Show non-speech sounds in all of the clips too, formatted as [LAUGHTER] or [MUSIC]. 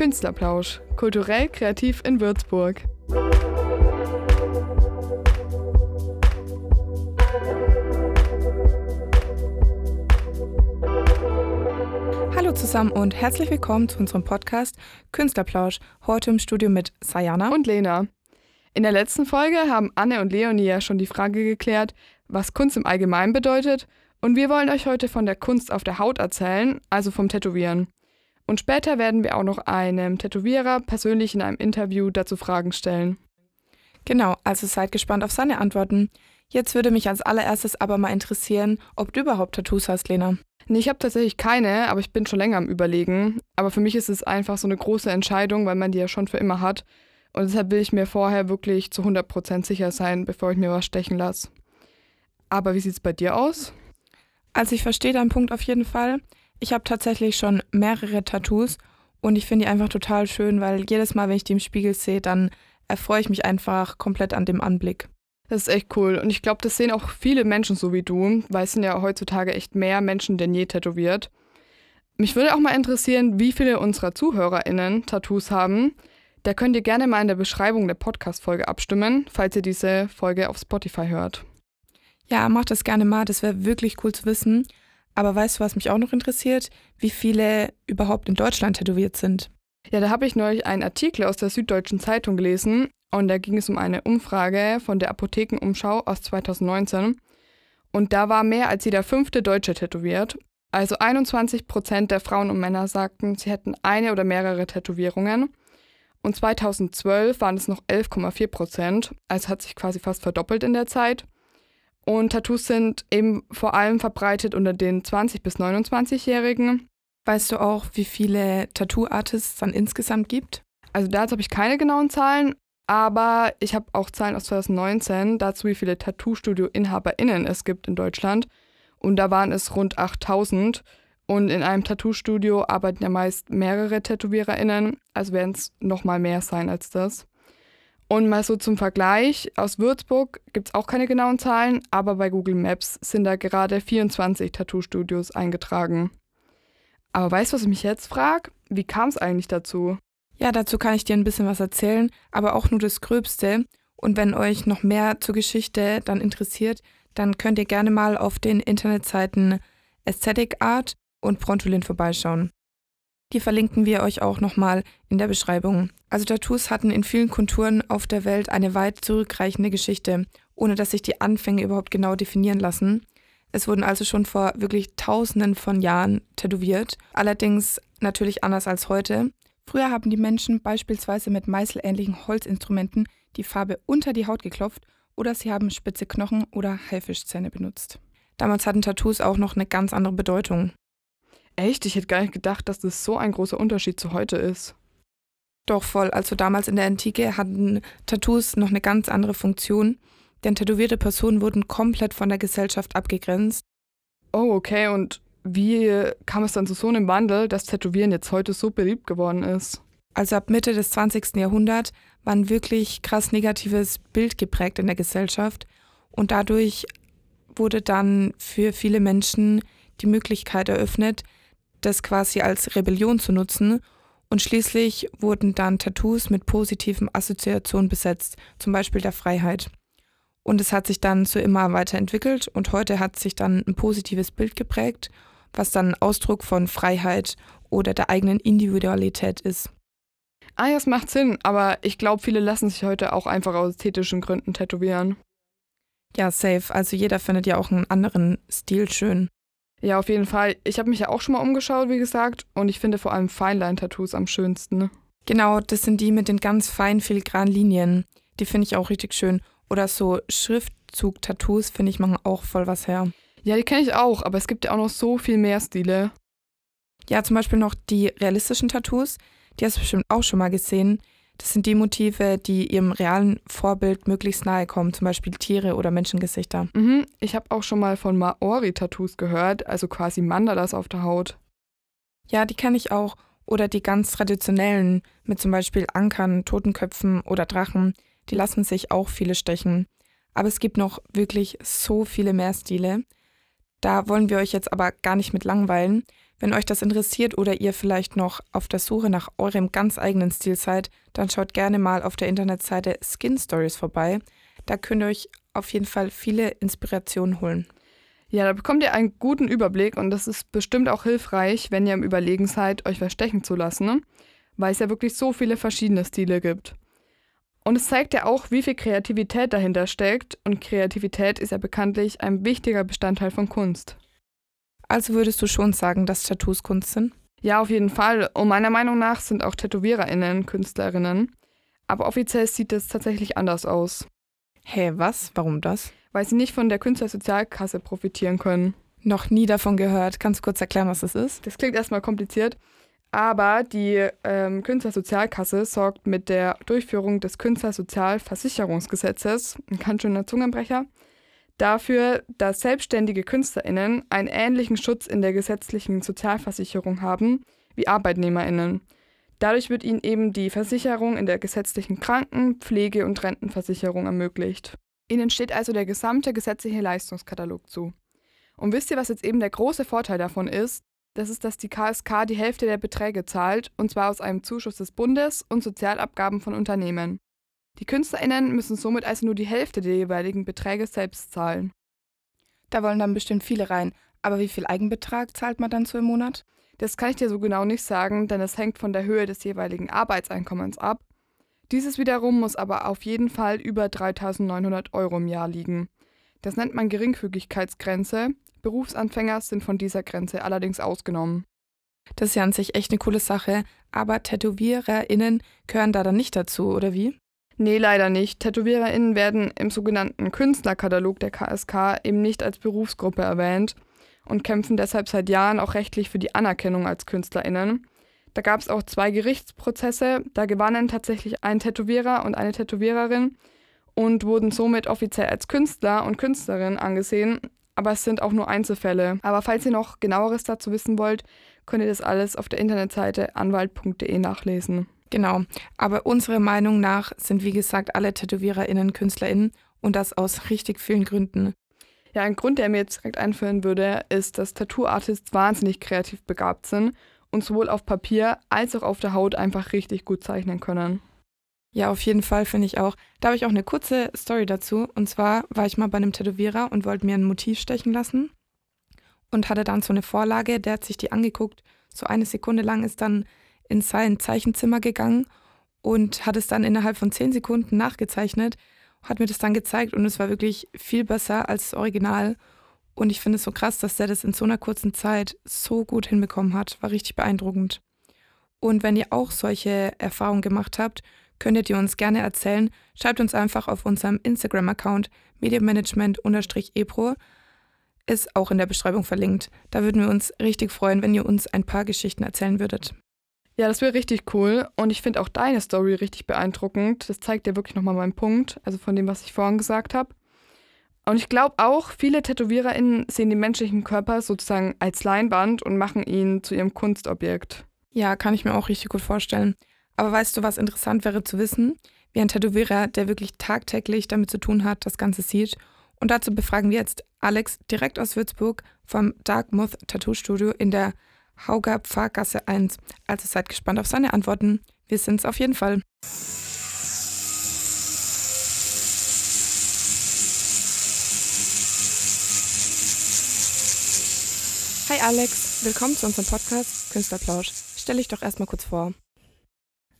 Künstlerplausch, kulturell kreativ in Würzburg. Hallo zusammen und herzlich willkommen zu unserem Podcast Künstlerplausch. Heute im Studio mit Sayana und Lena. In der letzten Folge haben Anne und Leonie ja schon die Frage geklärt, was Kunst im Allgemeinen bedeutet. Und wir wollen euch heute von der Kunst auf der Haut erzählen, also vom Tätowieren. Und später werden wir auch noch einem Tätowierer persönlich in einem Interview dazu Fragen stellen. Genau, also seid gespannt auf seine Antworten. Jetzt würde mich als allererstes aber mal interessieren, ob du überhaupt Tattoos hast, Lena. Nee, ich habe tatsächlich keine, aber ich bin schon länger am Überlegen. Aber für mich ist es einfach so eine große Entscheidung, weil man die ja schon für immer hat. Und deshalb will ich mir vorher wirklich zu 100% sicher sein, bevor ich mir was stechen lasse. Aber wie sieht es bei dir aus? Also ich verstehe deinen Punkt auf jeden Fall. Ich habe tatsächlich schon mehrere Tattoos und ich finde die einfach total schön, weil jedes Mal, wenn ich die im Spiegel sehe, dann erfreue ich mich einfach komplett an dem Anblick. Das ist echt cool. Und ich glaube, das sehen auch viele Menschen so wie du, weil es sind ja heutzutage echt mehr Menschen denn je tätowiert. Mich würde auch mal interessieren, wie viele unserer ZuhörerInnen Tattoos haben. Da könnt ihr gerne mal in der Beschreibung der Podcast-Folge abstimmen, falls ihr diese Folge auf Spotify hört. Ja, macht das gerne mal. Das wäre wirklich cool zu wissen. Aber weißt du, was mich auch noch interessiert? Wie viele überhaupt in Deutschland tätowiert sind? Ja, da habe ich neulich einen Artikel aus der Süddeutschen Zeitung gelesen und da ging es um eine Umfrage von der Apothekenumschau aus 2019. Und da war mehr als jeder fünfte Deutsche tätowiert. Also 21 Prozent der Frauen und Männer sagten, sie hätten eine oder mehrere Tätowierungen. Und 2012 waren es noch 11,4 Prozent, also hat sich quasi fast verdoppelt in der Zeit. Und Tattoos sind eben vor allem verbreitet unter den 20- bis 29-Jährigen. Weißt du auch, wie viele Tattoo-Artists dann insgesamt gibt? Also dazu habe ich keine genauen Zahlen, aber ich habe auch Zahlen aus 2019 dazu, wie viele Tattoo-Studio-InhaberInnen es gibt in Deutschland. Und da waren es rund 8000. Und in einem Tattoo-Studio arbeiten ja meist mehrere TätowiererInnen, also werden es nochmal mehr sein als das. Und mal so zum Vergleich, aus Würzburg gibt es auch keine genauen Zahlen, aber bei Google Maps sind da gerade 24 Tattoo-Studios eingetragen. Aber weißt du, was ich mich jetzt frage? Wie kam es eigentlich dazu? Ja, dazu kann ich dir ein bisschen was erzählen, aber auch nur das Gröbste. Und wenn euch noch mehr zur Geschichte dann interessiert, dann könnt ihr gerne mal auf den Internetseiten Aesthetic Art und Prontolin vorbeischauen. Die verlinken wir euch auch nochmal in der Beschreibung. Also Tattoos hatten in vielen Kulturen auf der Welt eine weit zurückreichende Geschichte, ohne dass sich die Anfänge überhaupt genau definieren lassen. Es wurden also schon vor wirklich tausenden von Jahren tätowiert, allerdings natürlich anders als heute. Früher haben die Menschen beispielsweise mit meißelähnlichen Holzinstrumenten die Farbe unter die Haut geklopft oder sie haben spitze Knochen oder Haifischzähne benutzt. Damals hatten Tattoos auch noch eine ganz andere Bedeutung. Echt? Ich hätte gar nicht gedacht, dass das so ein großer Unterschied zu heute ist. Doch voll. Also damals in der Antike hatten Tattoos noch eine ganz andere Funktion, denn tätowierte Personen wurden komplett von der Gesellschaft abgegrenzt. Oh, okay. Und wie kam es dann zu so einem Wandel, dass Tätowieren jetzt heute so beliebt geworden ist? Also ab Mitte des 20. Jahrhunderts war ein wirklich krass negatives Bild geprägt in der Gesellschaft und dadurch wurde dann für viele Menschen die Möglichkeit eröffnet, das quasi als Rebellion zu nutzen. Und schließlich wurden dann Tattoos mit positiven Assoziationen besetzt, zum Beispiel der Freiheit. Und es hat sich dann so immer weiterentwickelt und heute hat sich dann ein positives Bild geprägt, was dann Ausdruck von Freiheit oder der eigenen Individualität ist. Ah ja, es macht Sinn, aber ich glaube, viele lassen sich heute auch einfach aus ästhetischen Gründen tätowieren. Ja, safe. Also jeder findet ja auch einen anderen Stil schön. Ja, auf jeden Fall. Ich habe mich ja auch schon mal umgeschaut, wie gesagt, und ich finde vor allem Feinline-Tattoos am schönsten. Genau, das sind die mit den ganz feinen filigranen Linien. Die finde ich auch richtig schön. Oder so Schriftzug-Tattoos, finde ich, machen auch voll was her. Ja, die kenne ich auch, aber es gibt ja auch noch so viel mehr Stile. Ja, zum Beispiel noch die realistischen Tattoos. Die hast du bestimmt auch schon mal gesehen. Das sind die Motive, die ihrem realen Vorbild möglichst nahe kommen, zum Beispiel Tiere oder Menschengesichter. Mhm, ich habe auch schon mal von Maori-Tattoos gehört, also quasi Mandalas auf der Haut. Ja, die kenne ich auch. Oder die ganz traditionellen, mit zum Beispiel Ankern, Totenköpfen oder Drachen, die lassen sich auch viele stechen. Aber es gibt noch wirklich so viele mehr Stile. Da wollen wir euch jetzt aber gar nicht mit langweilen. Wenn euch das interessiert oder ihr vielleicht noch auf der Suche nach eurem ganz eigenen Stil seid, dann schaut gerne mal auf der Internetseite Skin Stories vorbei. Da könnt ihr euch auf jeden Fall viele Inspirationen holen. Ja, da bekommt ihr einen guten Überblick und das ist bestimmt auch hilfreich, wenn ihr im Überlegen seid, euch verstechen zu lassen, ne? weil es ja wirklich so viele verschiedene Stile gibt. Und es zeigt ja auch, wie viel Kreativität dahinter steckt und Kreativität ist ja bekanntlich ein wichtiger Bestandteil von Kunst. Also würdest du schon sagen, dass Tattoos Kunst sind? Ja, auf jeden Fall. Und meiner Meinung nach sind auch TätowiererInnen Künstlerinnen. Aber offiziell sieht es tatsächlich anders aus. Hä, hey, was? Warum das? Weil sie nicht von der Künstlersozialkasse profitieren können. Noch nie davon gehört. Kannst du kurz erklären, was das ist? Das klingt erstmal kompliziert. Aber die ähm, Künstlersozialkasse sorgt mit der Durchführung des Künstlersozialversicherungsgesetzes, ein ganz schöner Zungenbrecher, dafür, dass selbstständige KünstlerInnen einen ähnlichen Schutz in der gesetzlichen Sozialversicherung haben wie ArbeitnehmerInnen. Dadurch wird ihnen eben die Versicherung in der gesetzlichen Kranken-, Pflege- und Rentenversicherung ermöglicht. Ihnen steht also der gesamte gesetzliche Leistungskatalog zu. Und wisst ihr, was jetzt eben der große Vorteil davon ist? Das ist, dass die KSK die Hälfte der Beträge zahlt, und zwar aus einem Zuschuss des Bundes und Sozialabgaben von Unternehmen. Die KünstlerInnen müssen somit also nur die Hälfte der jeweiligen Beträge selbst zahlen. Da wollen dann bestimmt viele rein. Aber wie viel Eigenbetrag zahlt man dann so im Monat? Das kann ich dir so genau nicht sagen, denn es hängt von der Höhe des jeweiligen Arbeitseinkommens ab. Dieses wiederum muss aber auf jeden Fall über 3.900 Euro im Jahr liegen. Das nennt man Geringfügigkeitsgrenze. Berufsanfänger sind von dieser Grenze allerdings ausgenommen. Das ist ja an sich echt eine coole Sache, aber TätowiererInnen gehören da dann nicht dazu, oder wie? Nee, leider nicht. TätowiererInnen werden im sogenannten Künstlerkatalog der KSK eben nicht als Berufsgruppe erwähnt und kämpfen deshalb seit Jahren auch rechtlich für die Anerkennung als KünstlerInnen. Da gab es auch zwei Gerichtsprozesse, da gewannen tatsächlich ein Tätowierer und eine Tätowiererin und wurden somit offiziell als Künstler und Künstlerin angesehen, aber es sind auch nur Einzelfälle. Aber falls ihr noch genaueres dazu wissen wollt, könnt ihr das alles auf der Internetseite anwalt.de nachlesen. Genau, aber unserer Meinung nach sind wie gesagt alle TätowiererInnen KünstlerInnen und das aus richtig vielen Gründen. Ja, ein Grund, der mir jetzt direkt einführen würde, ist, dass Tattoo-Artists wahnsinnig kreativ begabt sind und sowohl auf Papier als auch auf der Haut einfach richtig gut zeichnen können. Ja, auf jeden Fall finde ich auch. Da habe ich auch eine kurze Story dazu. Und zwar war ich mal bei einem Tätowierer und wollte mir ein Motiv stechen lassen und hatte dann so eine Vorlage. Der hat sich die angeguckt. So eine Sekunde lang ist dann in sein Zeichenzimmer gegangen und hat es dann innerhalb von zehn Sekunden nachgezeichnet, hat mir das dann gezeigt und es war wirklich viel besser als das Original. Und ich finde es so krass, dass der das in so einer kurzen Zeit so gut hinbekommen hat. War richtig beeindruckend. Und wenn ihr auch solche Erfahrungen gemacht habt, könntet ihr uns gerne erzählen. Schreibt uns einfach auf unserem Instagram-Account mediamanagement-epro. Ist auch in der Beschreibung verlinkt. Da würden wir uns richtig freuen, wenn ihr uns ein paar Geschichten erzählen würdet. Ja, das wäre richtig cool. Und ich finde auch deine Story richtig beeindruckend. Das zeigt dir wirklich nochmal meinen Punkt, also von dem, was ich vorhin gesagt habe. Und ich glaube auch, viele TätowiererInnen sehen den menschlichen Körper sozusagen als Leinwand und machen ihn zu ihrem Kunstobjekt. Ja, kann ich mir auch richtig gut vorstellen. Aber weißt du, was interessant wäre zu wissen? Wie ein Tätowierer, der wirklich tagtäglich damit zu tun hat, das Ganze sieht. Und dazu befragen wir jetzt Alex direkt aus Würzburg vom Dark Moth Tattoo Studio in der Hauger Pfarrgasse 1. Also seid gespannt auf seine Antworten. Wir sind's auf jeden Fall. Hi Alex, willkommen zu unserem Podcast Künstlerplausch. Stell dich doch erstmal kurz vor.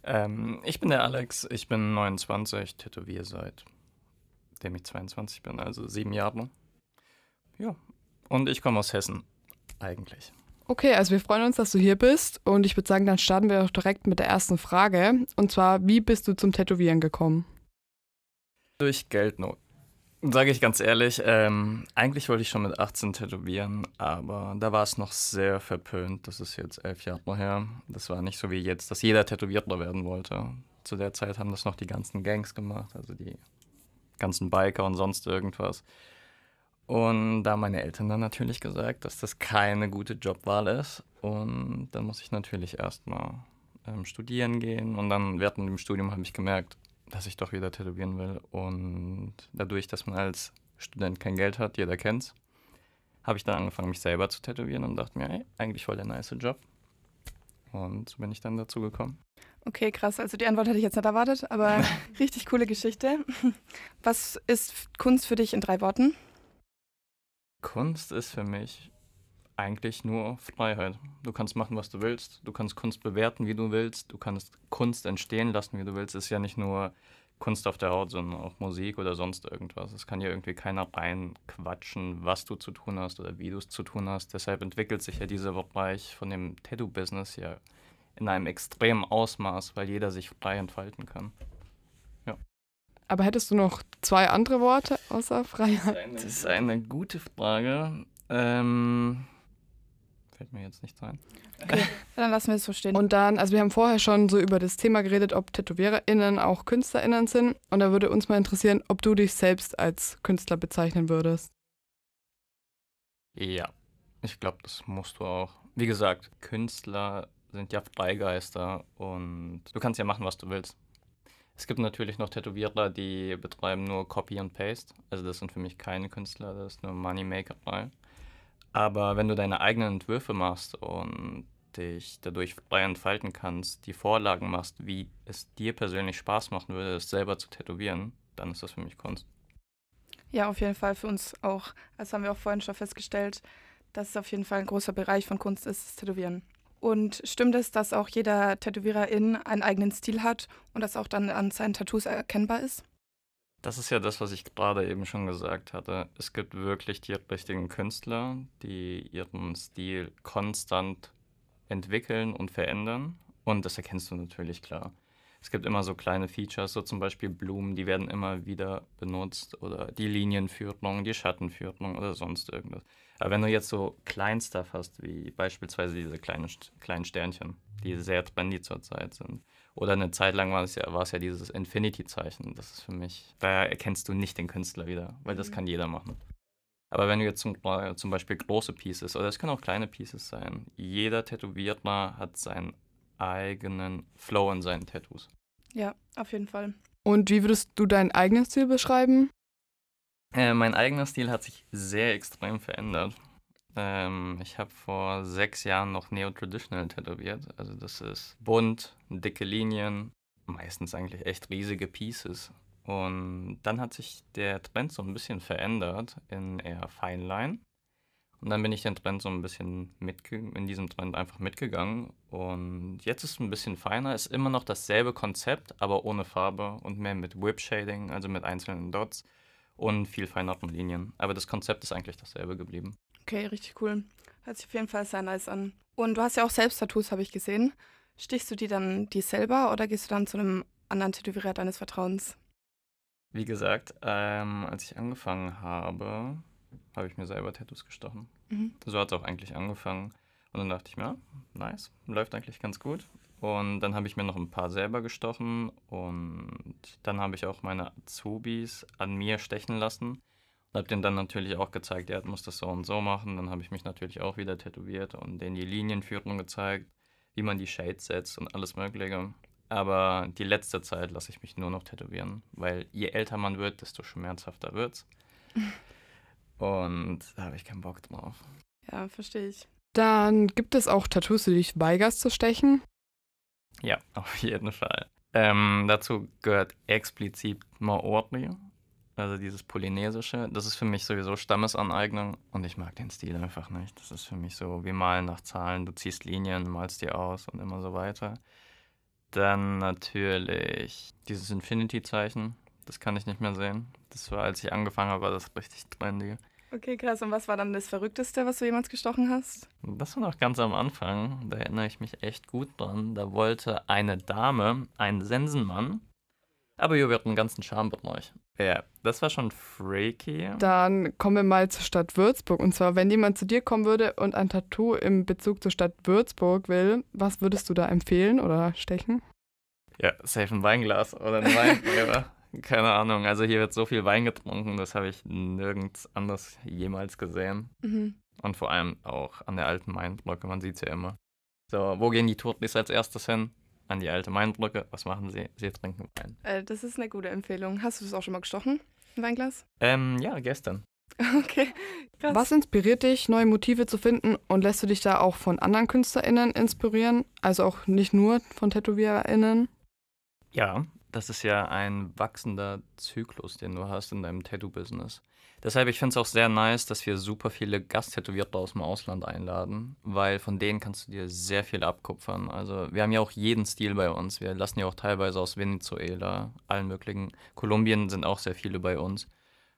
Ähm, ich bin der Alex, ich bin 29, tätowiere seitdem ich 22 bin, also sieben Jahre. Ja, und ich komme aus Hessen, eigentlich. Okay, also wir freuen uns, dass du hier bist und ich würde sagen, dann starten wir doch direkt mit der ersten Frage. Und zwar, wie bist du zum Tätowieren gekommen? Durch Geldnot. Sage ich ganz ehrlich, ähm, eigentlich wollte ich schon mit 18 tätowieren, aber da war es noch sehr verpönt. Das ist jetzt elf Jahre her. Das war nicht so wie jetzt, dass jeder Tätowierter werden wollte. Zu der Zeit haben das noch die ganzen Gangs gemacht, also die ganzen Biker und sonst irgendwas. Und da haben meine Eltern dann natürlich gesagt, dass das keine gute Jobwahl ist. Und dann muss ich natürlich erstmal ähm, studieren gehen. Und dann während dem Studium habe ich gemerkt, dass ich doch wieder tätowieren will. Und dadurch, dass man als Student kein Geld hat, jeder kennt's, habe ich dann angefangen, mich selber zu tätowieren und dachte mir, ey, eigentlich voll der nice Job. Und so bin ich dann dazu gekommen. Okay, krass. Also die Antwort hätte ich jetzt nicht erwartet, aber [LAUGHS] richtig coole Geschichte. Was ist Kunst für dich in drei Worten? Kunst ist für mich eigentlich nur Freiheit. Du kannst machen, was du willst. Du kannst Kunst bewerten, wie du willst. Du kannst Kunst entstehen lassen, wie du willst. Es ist ja nicht nur Kunst auf der Haut, sondern auch Musik oder sonst irgendwas. Es kann ja irgendwie keiner reinquatschen, was du zu tun hast oder wie du es zu tun hast. Deshalb entwickelt sich ja dieser Bereich von dem Tattoo-Business ja in einem extremen Ausmaß, weil jeder sich frei entfalten kann. Aber hättest du noch zwei andere Worte außer Freiheit? Das ist eine, das ist eine gute Frage. Ähm, fällt mir jetzt nichts ein. Okay, dann lassen wir es so stehen. Und dann, also wir haben vorher schon so über das Thema geredet, ob TätowiererInnen auch KünstlerInnen sind. Und da würde uns mal interessieren, ob du dich selbst als Künstler bezeichnen würdest. Ja, ich glaube, das musst du auch. Wie gesagt, Künstler sind ja Freigeister und du kannst ja machen, was du willst. Es gibt natürlich noch Tätowierer, die betreiben nur Copy und Paste. Also das sind für mich keine Künstler, das ist nur Moneymaker. Aber wenn du deine eigenen Entwürfe machst und dich dadurch frei entfalten kannst, die Vorlagen machst, wie es dir persönlich Spaß machen würde, es selber zu tätowieren, dann ist das für mich Kunst. Ja, auf jeden Fall für uns auch. Das haben wir auch vorhin schon festgestellt, dass es auf jeden Fall ein großer Bereich von Kunst ist, das Tätowieren. Und stimmt es, dass auch jeder Tätowiererin einen eigenen Stil hat und das auch dann an seinen Tattoos erkennbar ist? Das ist ja das, was ich gerade eben schon gesagt hatte. Es gibt wirklich die richtigen Künstler, die ihren Stil konstant entwickeln und verändern. Und das erkennst du natürlich klar. Es gibt immer so kleine Features, so zum Beispiel Blumen, die werden immer wieder benutzt oder die Linienführung, die Schattenführung oder sonst irgendwas. Aber wenn du jetzt so Kleinstuff hast, wie beispielsweise diese kleinen, kleinen Sternchen, die sehr trendy zurzeit sind, oder eine Zeit lang war es ja, war es ja dieses Infinity-Zeichen. Das ist für mich, da erkennst du nicht den Künstler wieder, weil das mhm. kann jeder machen. Aber wenn du jetzt zum, zum Beispiel große Pieces, oder es können auch kleine Pieces sein, jeder Tätowierer hat seinen eigenen Flow in seinen Tattoos. Ja, auf jeden Fall. Und wie würdest du deinen eigenen Stil beschreiben? Äh, mein eigener Stil hat sich sehr extrem verändert. Ähm, ich habe vor sechs Jahren noch Neo-Traditional tätowiert. Also das ist bunt, dicke Linien, meistens eigentlich echt riesige Pieces. Und dann hat sich der Trend so ein bisschen verändert in eher Feinline. Und dann bin ich den Trend so ein bisschen in diesem Trend einfach mitgegangen. Und jetzt ist es ein bisschen feiner, ist immer noch dasselbe Konzept, aber ohne Farbe und mehr mit Whip Shading, also mit einzelnen Dots und viel feineren Linien. Aber das Konzept ist eigentlich dasselbe geblieben. Okay, richtig cool. Hört sich auf jeden Fall sehr nice an. Und du hast ja auch selbst Tattoos, habe ich gesehen. Stichst du die dann die selber oder gehst du dann zu einem anderen Tätowierer deines Vertrauens? Wie gesagt, ähm, als ich angefangen habe, habe ich mir selber Tattoos gestochen. Mhm. So hat es auch eigentlich angefangen. Und dann dachte ich mir, ja, nice, läuft eigentlich ganz gut. Und dann habe ich mir noch ein paar selber gestochen und dann habe ich auch meine Azubis an mir stechen lassen und habe denen dann natürlich auch gezeigt, er muss das so und so machen. Dann habe ich mich natürlich auch wieder tätowiert und denen die Linienführung gezeigt, wie man die Shades setzt und alles Mögliche. Aber die letzte Zeit lasse ich mich nur noch tätowieren, weil je älter man wird, desto schmerzhafter wird's. [LAUGHS] Und da habe ich keinen Bock drauf. Ja, verstehe ich. Dann gibt es auch Tattoos, die dich weigerst zu stechen? Ja, [LAUGHS] auf jeden Fall. Ähm, dazu gehört explizit Maori, also dieses Polynesische. Das ist für mich sowieso Stammesaneignung und ich mag den Stil einfach nicht. Das ist für mich so wie Malen nach Zahlen. Du ziehst Linien, malst die aus und immer so weiter. Dann natürlich dieses Infinity-Zeichen. Das kann ich nicht mehr sehen. Das war, als ich angefangen habe, war das richtig trendy. Okay, krass. Und was war dann das Verrückteste, was du jemals gestochen hast? Das war noch ganz am Anfang. Da erinnere ich mich echt gut dran. Da wollte eine Dame einen Sensenmann. Aber wir hatten einen ganzen Charmebereich. Ja, das war schon freaky. Dann kommen wir mal zur Stadt Würzburg. Und zwar, wenn jemand zu dir kommen würde und ein Tattoo im Bezug zur Stadt Würzburg will, was würdest du da empfehlen oder stechen? Ja, safe ein Weinglas oder ein Wein. [LAUGHS] Keine Ahnung. Also hier wird so viel Wein getrunken, das habe ich nirgends anders jemals gesehen. Mhm. Und vor allem auch an der alten Mainbrücke, man sieht es ja immer. So, wo gehen die Turtlis als erstes hin? An die alte Mainbrücke. Was machen sie? Sie trinken Wein. Äh, das ist eine gute Empfehlung. Hast du das auch schon mal gestochen? Ein Weinglas? Ähm, ja, gestern. [LAUGHS] Okay. Krass. Was inspiriert dich, neue Motive zu finden und lässt du dich da auch von anderen KünstlerInnen inspirieren? Also auch nicht nur von TätowiererInnen? Ja, das ist ja ein wachsender Zyklus, den du hast in deinem Tattoo-Business. Deshalb, ich finde es auch sehr nice, dass wir super viele Gasttätowierte aus dem Ausland einladen, weil von denen kannst du dir sehr viel abkupfern. Also wir haben ja auch jeden Stil bei uns. Wir lassen ja auch teilweise aus Venezuela, allen möglichen. Kolumbien sind auch sehr viele bei uns.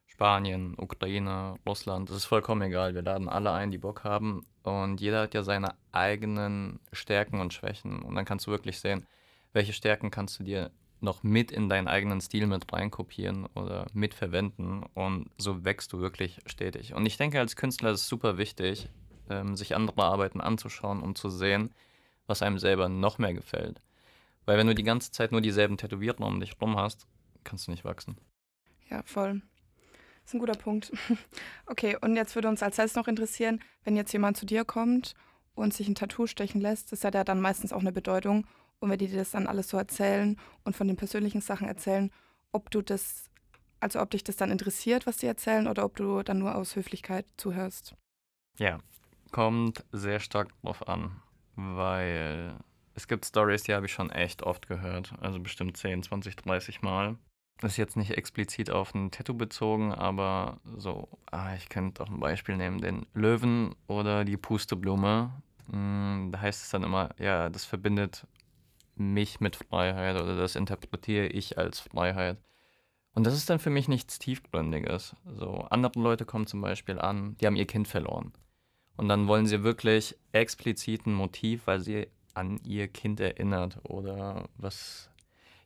Spanien, Ukraine, Russland, das ist vollkommen egal. Wir laden alle ein, die Bock haben. Und jeder hat ja seine eigenen Stärken und Schwächen. Und dann kannst du wirklich sehen, welche Stärken kannst du dir noch mit in deinen eigenen Stil mit reinkopieren oder mitverwenden und so wächst du wirklich stetig. Und ich denke, als Künstler ist es super wichtig, ähm, sich andere Arbeiten anzuschauen und zu sehen, was einem selber noch mehr gefällt. Weil wenn du die ganze Zeit nur dieselben Tätowierten um dich rum hast, kannst du nicht wachsen. Ja, voll. Das ist ein guter Punkt. [LAUGHS] Okay, und jetzt würde uns als letztes noch interessieren, wenn jetzt jemand zu dir kommt und sich ein Tattoo stechen lässt, das hat ja dann meistens auch eine Bedeutung und wenn die dir das dann alles so erzählen und von den persönlichen Sachen erzählen, ob du das, also ob dich das dann interessiert, was die erzählen, oder ob du dann nur aus Höflichkeit zuhörst. Ja, kommt sehr stark drauf an, weil es gibt Stories, die habe ich schon echt oft gehört, also bestimmt 10, 20, 30 Mal. Das ist jetzt nicht explizit auf ein Tattoo bezogen, aber so, ah, ich könnte auch ein Beispiel nehmen, den Löwen oder die Pusteblume. Hm, da heißt es dann immer, ja, das verbindet mich mit Freiheit oder das interpretiere ich als Freiheit. Und das ist dann für mich nichts Tiefgründiges. So, andere Leute kommen zum Beispiel an, die haben ihr Kind verloren. Und dann wollen sie wirklich explizit ein Motiv, weil sie an ihr Kind erinnert oder was.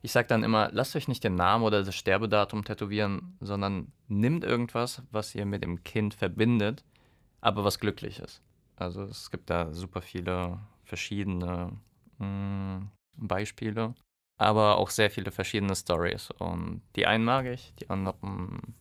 Ich sage dann immer, lasst euch nicht den Namen oder das Sterbedatum tätowieren, sondern nimmt irgendwas, was ihr mit dem Kind verbindet, aber was glücklich ist. Also es gibt da super viele verschiedene mh, hm, Beispiele, aber auch sehr viele verschiedene Stories. Und die einen mag ich, die anderen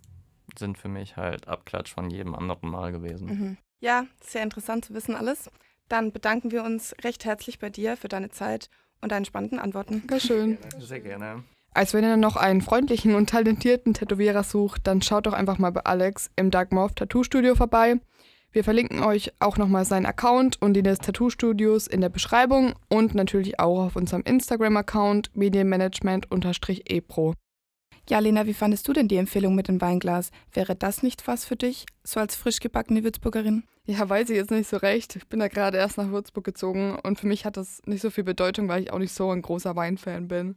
sind für mich halt Abklatsch von jedem anderen Mal gewesen. Mhm. Ja, sehr interessant zu wissen alles. Dann bedanken wir uns recht herzlich bei dir für deine Zeit und deine spannenden Antworten. Sehr schön. Sehr gerne. Als wenn ihr noch einen freundlichen und talentierten Tätowierer sucht, dann schaut doch einfach mal bei Alex im Dark Morph Tattoo Studio vorbei. Wir verlinken euch auch nochmal seinen Account und den des Tattoo-Studios in der Beschreibung und natürlich auch auf unserem Instagram-Account medienmanagement-epro. Ja, Lena, wie fandest du denn die Empfehlung mit dem Weinglas? Wäre das nicht was für dich, so als frisch gebackene Würzburgerin? Ja, weiß ich jetzt nicht so recht. Ich bin da gerade erst nach Würzburg gezogen und für mich hat das nicht so viel Bedeutung, weil ich auch nicht so ein großer Weinfan bin.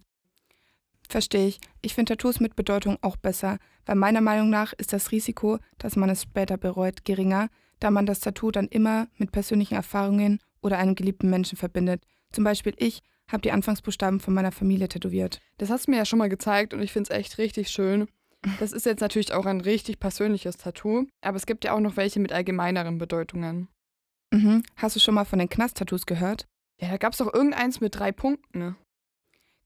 Verstehe ich. Ich finde Tattoos mit Bedeutung auch besser, weil meiner Meinung nach ist das Risiko, dass man es später bereut, geringer, da man das Tattoo dann immer mit persönlichen Erfahrungen oder einem geliebten Menschen verbindet. Zum Beispiel ich habe die Anfangsbuchstaben von meiner Familie tätowiert. Das hast du mir ja schon mal gezeigt und ich finde es echt richtig schön. Das ist jetzt natürlich auch ein richtig persönliches Tattoo, aber es gibt ja auch noch welche mit allgemeineren Bedeutungen. Mhm. Hast du schon mal von den Knast-Tattoos gehört? Ja, da gab es doch irgendeins mit drei Punkten. Ne?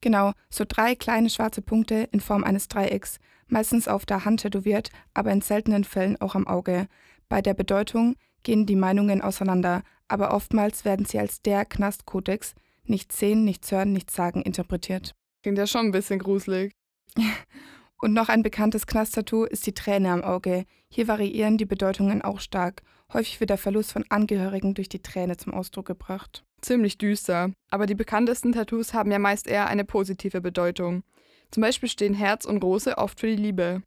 Genau, so drei kleine schwarze Punkte in Form eines Dreiecks, meistens auf der Hand tätowiert, aber in seltenen Fällen auch am Auge. Bei der Bedeutung gehen die Meinungen auseinander, aber oftmals werden sie als der Knastkodex, nichts sehen, nichts hören, nichts sagen, interpretiert. Klingt ja schon ein bisschen gruselig. [LAUGHS] Und noch ein bekanntes Knasttattoo ist die Träne am Auge. Hier variieren die Bedeutungen auch stark. Häufig wird der Verlust von Angehörigen durch die Träne zum Ausdruck gebracht. Ziemlich düster, aber die bekanntesten Tattoos haben ja meist eher eine positive Bedeutung. Zum Beispiel stehen Herz und Rose oft für die Liebe.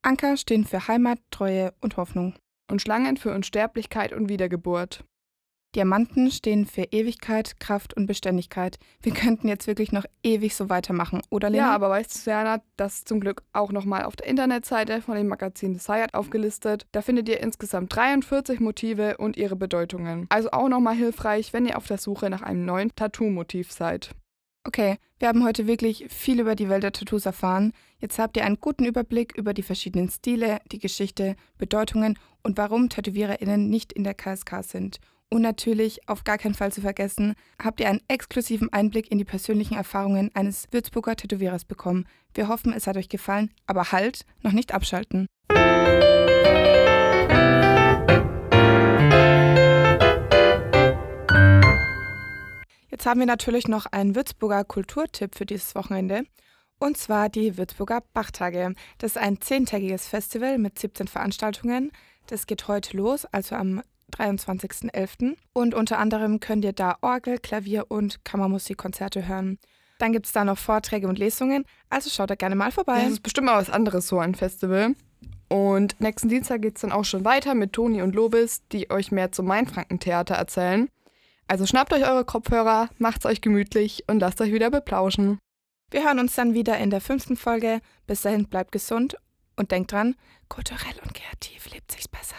Anker stehen für Heimat, Treue und Hoffnung und Schlangen für Unsterblichkeit und Wiedergeburt. Diamanten stehen für Ewigkeit, Kraft und Beständigkeit. Wir könnten jetzt wirklich noch ewig so weitermachen, oder Lena? Ja, aber weißt du, Serna, das ist zum Glück auch nochmal auf der Internetseite von dem Magazin Desire aufgelistet. Da findet ihr insgesamt 43 Motive und ihre Bedeutungen. Also auch nochmal hilfreich, wenn ihr auf der Suche nach einem neuen Tattoo-Motiv seid. Okay, wir haben heute wirklich viel über die Welt der Tattoos erfahren. Jetzt habt ihr einen guten Überblick über die verschiedenen Stile, die Geschichte, Bedeutungen und warum TätowiererInnen nicht in der KSK sind. Und natürlich, auf gar keinen Fall zu vergessen, habt ihr einen exklusiven Einblick in die persönlichen Erfahrungen eines Würzburger Tätowierers bekommen. Wir hoffen, es hat euch gefallen, aber halt, noch nicht abschalten. Jetzt haben wir natürlich noch einen Würzburger Kulturtipp für dieses Wochenende. Und zwar die Würzburger Bachtage. Das ist ein zehntägiges Festival mit 17 Veranstaltungen. Das geht heute los, also am 23.11. Und unter anderem könnt ihr da Orgel, Klavier und Kammermusikkonzerte hören. Dann gibt es da noch Vorträge und Lesungen, also schaut da gerne mal vorbei. Das ist bestimmt mal was anderes so ein Festival. Und nächsten Dienstag geht es dann auch schon weiter mit Toni und Lobis, die euch mehr zum Mainfrankentheater erzählen. Also schnappt euch eure Kopfhörer, macht's euch gemütlich und lasst euch wieder beplauschen. Wir hören uns dann wieder in der fünften Folge. Bis dahin bleibt gesund und denkt dran, kulturell und kreativ lebt sich's besser.